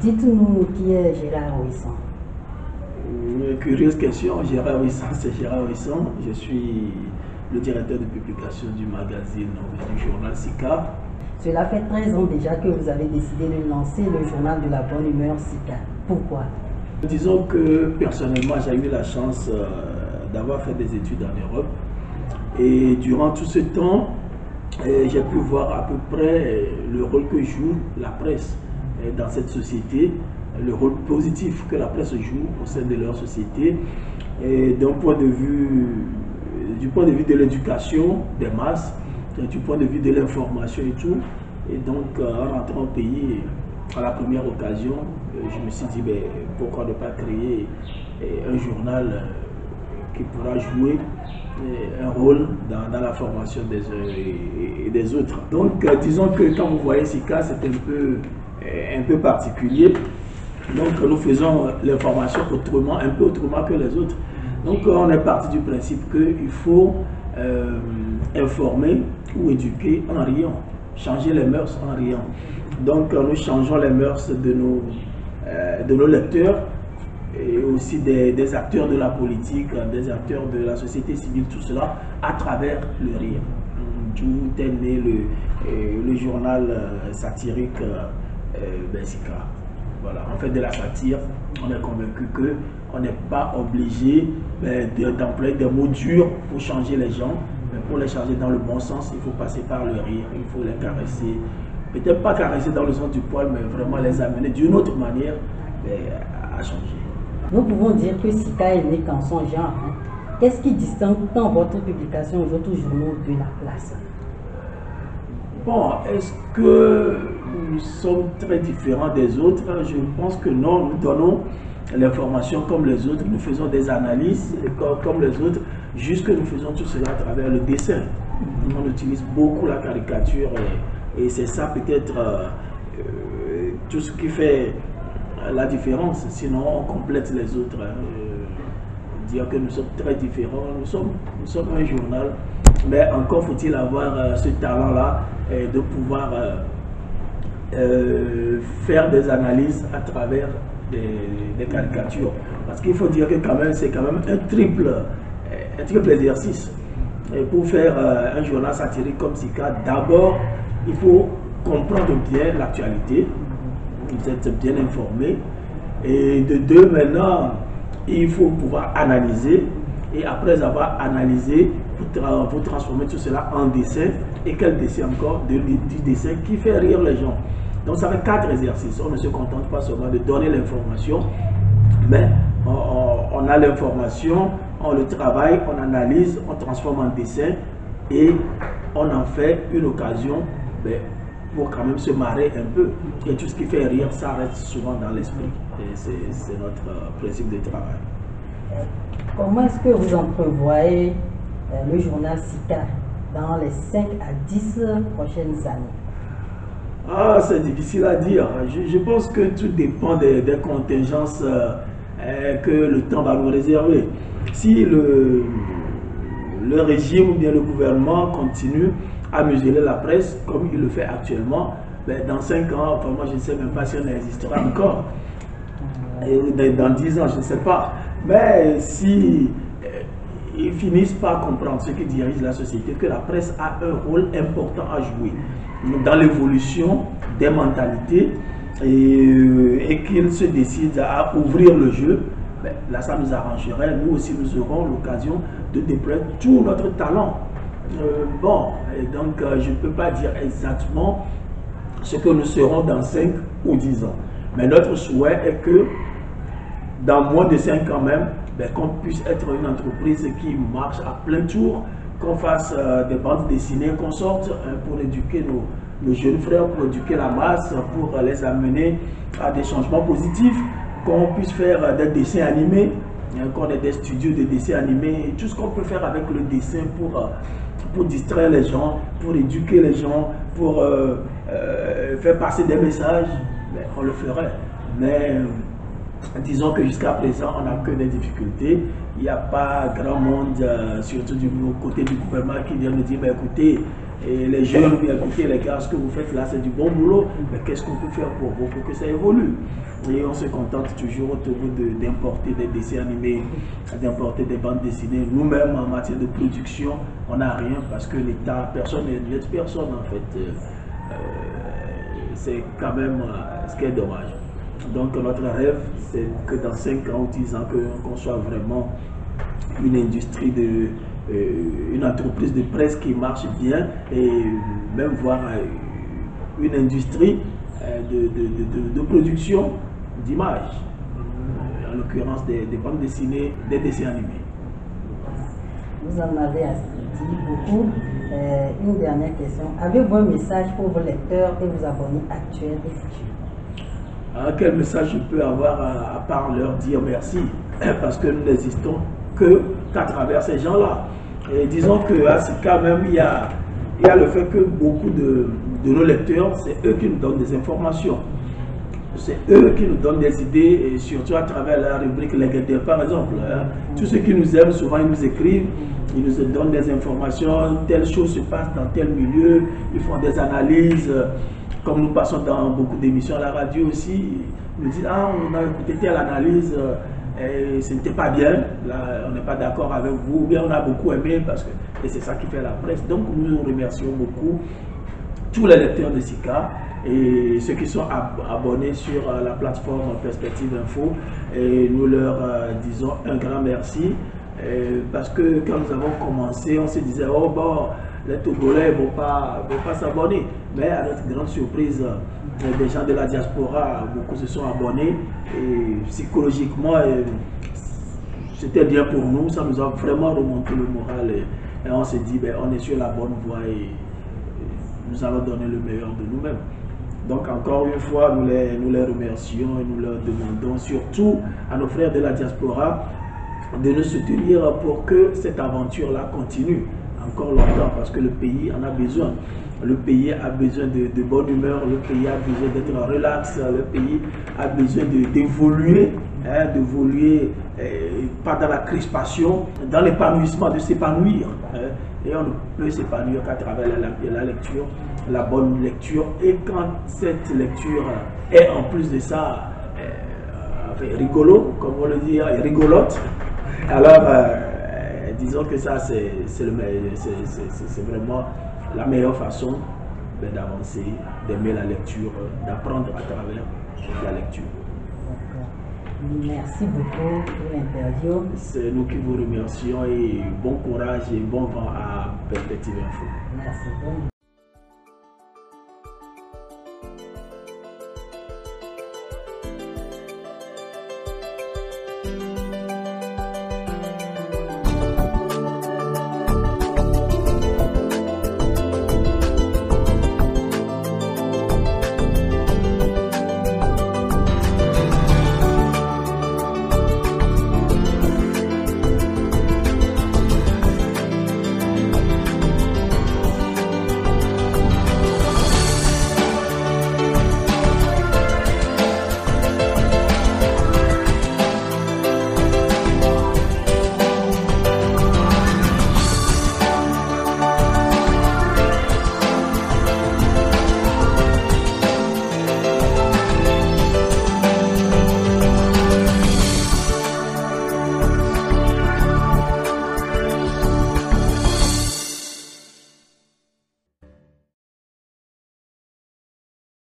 Dites-nous qui est Gérard Ouissan. Une curieuse question. Gérard Ouissan, c'est Gérard Ouissan. Je suis le directeur de publication du magazine du journal SICA. Cela fait 13 ans déjà que vous avez décidé de lancer le journal de la bonne humeur SICA. Pourquoi? Disons que personnellement, j'ai eu la chance euh, d'avoir fait des études en Europe. Et durant tout ce temps, euh, j'ai pu voir à peu près euh, le rôle que joue la presse dans cette société, le rôle positif que la presse joue au sein de leur société. Et d'un point de vue, du point de vue de l'éducation des masses, du point de vue de l'information et tout. Et donc, en rentrant au pays, à la première occasion, je me suis dit, ben, pourquoi ne pas créer un journal qui pourra jouer un rôle dans, la formation des des autres. Donc, euh, disons que quand vous voyez ces cas, c'est un peu, euh, un peu particulier. Donc, nous faisons l'information autrement, un peu autrement que les autres. Donc, on est parti du principe qu'il faut euh, informer ou éduquer en riant, changer les mœurs en riant. Donc, nous changeons les mœurs de nos, de nos lecteurs et aussi des, acteurs de la politique, des acteurs de la société civile, tout cela à travers le rire. Tout est né le, euh, le journal euh, satirique euh, Bessica. Voilà, on fait de la satire, on est convaincu qu'on n'est pas obligé d'employer des mots durs pour changer les gens, mais pour les changer dans le bon sens, il faut passer par le rire, il faut les caresser. Peut-être pas caresser dans le sens du poil, mais vraiment les amener d'une autre manière à changer. Nous pouvons dire que Sika est né qu'en son genre. Hein. Qu'est-ce qui distingue tant votre publication aux autres journaux de la place? Bon, est-ce que nous sommes très différents des autres? Je pense que non, nous donnons l'information comme les autres, nous faisons des analyses comme les autres, juste que nous faisons tout cela à travers le dessin. On utilise beaucoup la caricature et, c'est ça peut-être euh, euh, tout ce qui fait la différence, sinon on complète les autres. Hein. Euh, dire que nous sommes très différents, nous sommes, nous sommes un journal, mais encore faut-il avoir euh, ce talent-là de pouvoir euh, faire des analyses à travers des, caricatures. Parce qu'il faut dire que quand même, c'est quand même un triple, un triple exercice. Pour faire un journal satirique comme Sika, d'abord, il faut comprendre bien l'actualité, vous êtes bien informé. Et de deux, maintenant, il faut pouvoir analyser. Et après avoir analysé, vous, transformer tout cela en dessin. Et quel dessin encore de, Du dessin qui fait rire les gens. Donc ça fait quatre exercices. On ne se contente pas seulement de donner l'information, mais on, a l'information, on le travaille, on analyse, on transforme en dessin et on en fait une occasion ben, pour quand même se marrer un peu. Et tout ce qui fait rire, ça reste souvent dans l'esprit. Et c'est notre euh, principe de travail. Comment est-ce que vous entrevoyez euh, le journal SICA dans les 5 à 10 prochaines années? Ah, c'est difficile à dire. Je, pense que tout dépend des, contingences euh, que le temps va nous réserver. Si le, le régime ou bien le gouvernement continue à museler la presse comme il le fait actuellement, ben, dans 5 ans, enfin, moi je ne sais même pas si on existera encore. Et dans 10 ans, je ne sais pas. Mais si euh, ils finissent par comprendre, ce qui dirige la société, que la presse a un rôle important à jouer dans l'évolution des mentalités et, euh, et qu'ils se décident à ouvrir le jeu, là ça nous arrangerait. Nous aussi, nous aurons l'occasion de déployer tout notre talent euh, bon, et donc euh, je ne peux pas dire exactement ce que nous serons dans 5 ou 10 ans. Mais notre souhait est que dans moins de 5 ans même, ben, qu'on puisse être une entreprise qui marche à plein tour, qu'on fasse euh, des bandes dessinées, qu'on sorte hein, pour éduquer nos, nos, jeunes frères, pour éduquer la masse, pour les amener à des changements positifs, qu'on puisse faire des dessins animés, hein, qu'on ait des studios de dessins animés, tout ce qu'on peut faire avec le dessin pour pour distraire les gens, pour éduquer les gens, pour euh, euh, faire passer des messages, on le ferait. Mais euh, disons que jusqu'à présent, on n'a que des difficultés. Il n'y a pas grand monde, surtout du côté du gouvernement, qui vient nous dire, ben, écoutez, les jeunes, écoutez les gars, ce que vous faites là, c'est du bon boulot, mais qu'est-ce qu'on peut faire pour vous pour que ça évolue? Et on se contente toujours autour d'importer des dessins animés, d'importer des bandes dessinées. Nous-mêmes, en matière de production, on n'a rien parce que l'État, personne n'aide personne en fait. Euh, euh, c'est quand même euh, ce qui est dommage. Donc notre rêve, c'est que dans 5 ans ou 10 ans, qu'on soit vraiment une industrie de, euh, une entreprise de presse qui marche bien et même voir euh, une industrie euh, de, production d'images, en l'occurrence des, bandes dessinées, des dessins animés. Vous en avez dit beaucoup. une dernière question. Avez-vous un message pour vos lecteurs et vos abonnés actuels et futurs? Ah, Quel message je peux avoir à, part leur dire merci? Parce que nous n'existons que qu'à travers ces gens-là. Et disons que à ce cas même, il y a, le fait que beaucoup de, nos lecteurs, c'est eux qui nous donnent des informations. C'est eux qui nous donnent des idées, et surtout à travers la rubrique Les par exemple. Hein. Tous ceux qui nous aiment, souvent, ils nous écrivent, ils nous donnent des informations, telle chose se passe dans tel milieu, ils font des analyses. Comme nous passons dans beaucoup d'émissions à la radio aussi, nous disent, ah, on a écouté telle analyse, et ce n'était pas bien, là, on n'est pas d'accord avec vous, ou bien on a beaucoup aimé, parce que et c'est ça qui fait la presse. Donc nous remercions beaucoup tous les lecteurs de SICA et ceux qui sont abonnés sur euh, la plateforme Perspective Info. Et nous leur euh, disons un grand merci parce que quand nous avons commencé, on se disait, oh bon, les Togolais ne vont pas, vont pas s'abonner. Mais à notre grande surprise, des gens de la diaspora, beaucoup se sont abonnés et psychologiquement, c'était bien pour nous, ça nous a vraiment remonté le moral et, on s'est dit, ben, on est sur la bonne voie et, nous allons donner le meilleur de nous-mêmes. Donc encore une fois, nous les, nous les remercions et nous leur demandons surtout à nos frères de la diaspora de nous soutenir pour que cette aventure-là continue encore longtemps parce que le pays en a besoin. Le pays a besoin de, bonne humeur, le pays a besoin d'être relax, le pays a besoin d'évoluer, hein, d'évoluer eh, pas dans la crispation, dans l'épanouissement, de s'épanouir. Hein. et on ne peut s'épanouir qu'à travers la, lecture, la bonne lecture. Et quand cette lecture est en plus de ça eh, rigolo, comme on le dit, rigolote, alors euh, disons que ça, c'est vraiment la meilleure façon ben, d'avancer, d'aimer la lecture, d'apprendre à travers la lecture. Merci beaucoup pour l'interview. C'est nous qui vous remercions et bon courage et bon vent à Perspective Info. Merci.